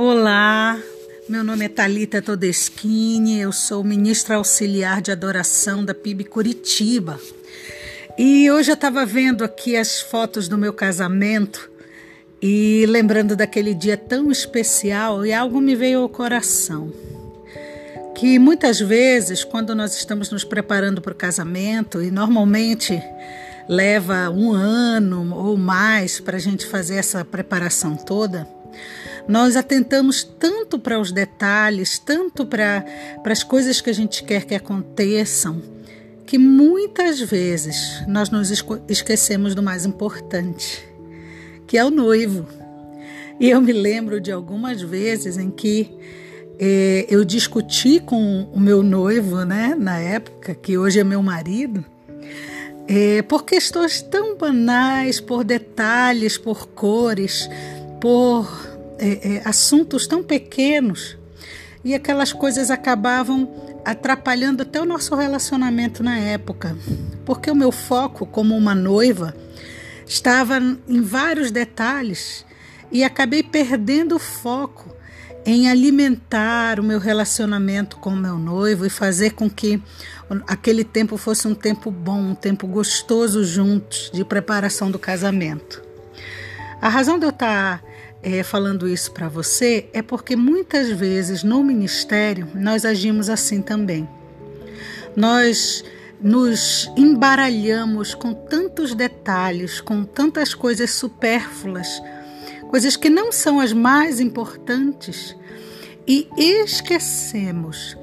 Olá, meu nome é Talita Todeschini, eu sou ministra auxiliar de adoração da PIB Curitiba. E hoje eu estava vendo aqui as fotos do meu casamento e lembrando daquele dia tão especial e algo me veio ao coração. Que muitas vezes, quando nós estamos nos preparando para o casamento, e normalmente leva um ano ou mais para a gente fazer essa preparação toda, nós atentamos tanto para os detalhes, tanto para, as coisas que a gente quer que aconteçam, que muitas vezes nós nos esquecemos do mais importante, que é o noivo. E eu me lembro de algumas vezes em que eh, eu discuti com o meu noivo, né, na época, que hoje é meu marido, eh, por questões tão banais, por detalhes, por cores, por é, é, assuntos tão pequenos e aquelas coisas acabavam atrapalhando até o nosso relacionamento na época, porque o meu foco como uma noiva estava em vários detalhes e acabei perdendo o foco em alimentar o meu relacionamento com o meu noivo e fazer com que aquele tempo fosse um tempo bom, um tempo gostoso juntos de preparação do casamento. A razão de eu estar é, falando isso para você é porque muitas vezes no ministério nós agimos assim também. Nós nos embaralhamos com tantos detalhes, com tantas coisas supérfluas, coisas que não são as mais importantes, e esquecemos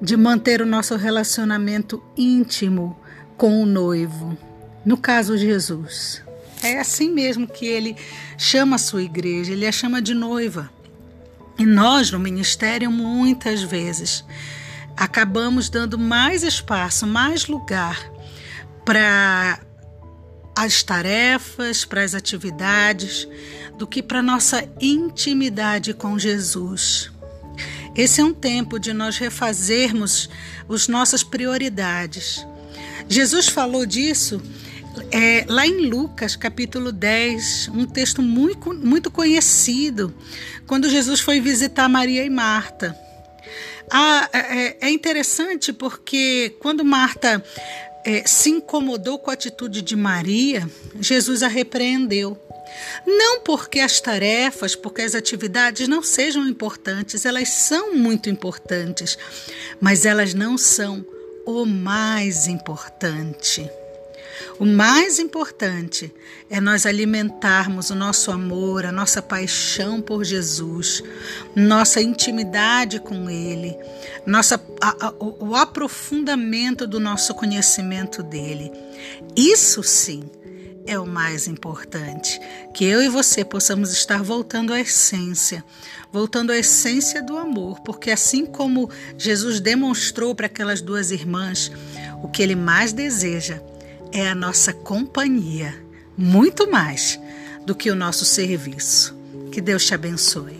de manter o nosso relacionamento íntimo com o noivo, no caso Jesus. É assim mesmo que ele chama a sua igreja, ele a chama de noiva. E nós, no ministério, muitas vezes acabamos dando mais espaço, mais lugar para as tarefas, para as atividades, do que para nossa intimidade com Jesus. Esse é um tempo de nós refazermos as nossas prioridades. Jesus falou disso é, lá em Lucas, capítulo 10, um texto muito, muito conhecido, quando Jesus foi visitar Maria e Marta. Ah, é, é interessante porque quando Marta é, se incomodou com a atitude de Maria, Jesus a repreendeu. Não porque as tarefas, porque as atividades não sejam importantes, elas são muito importantes, mas elas não são o mais importante. O mais importante é nós alimentarmos o nosso amor, a nossa paixão por Jesus, nossa intimidade com Ele, nossa, a, a, o aprofundamento do nosso conhecimento dele. Isso sim é o mais importante. Que eu e você possamos estar voltando à essência, voltando à essência do amor, porque assim como Jesus demonstrou para aquelas duas irmãs, o que ele mais deseja é a nossa companhia, muito mais do que o nosso serviço. Que Deus te abençoe.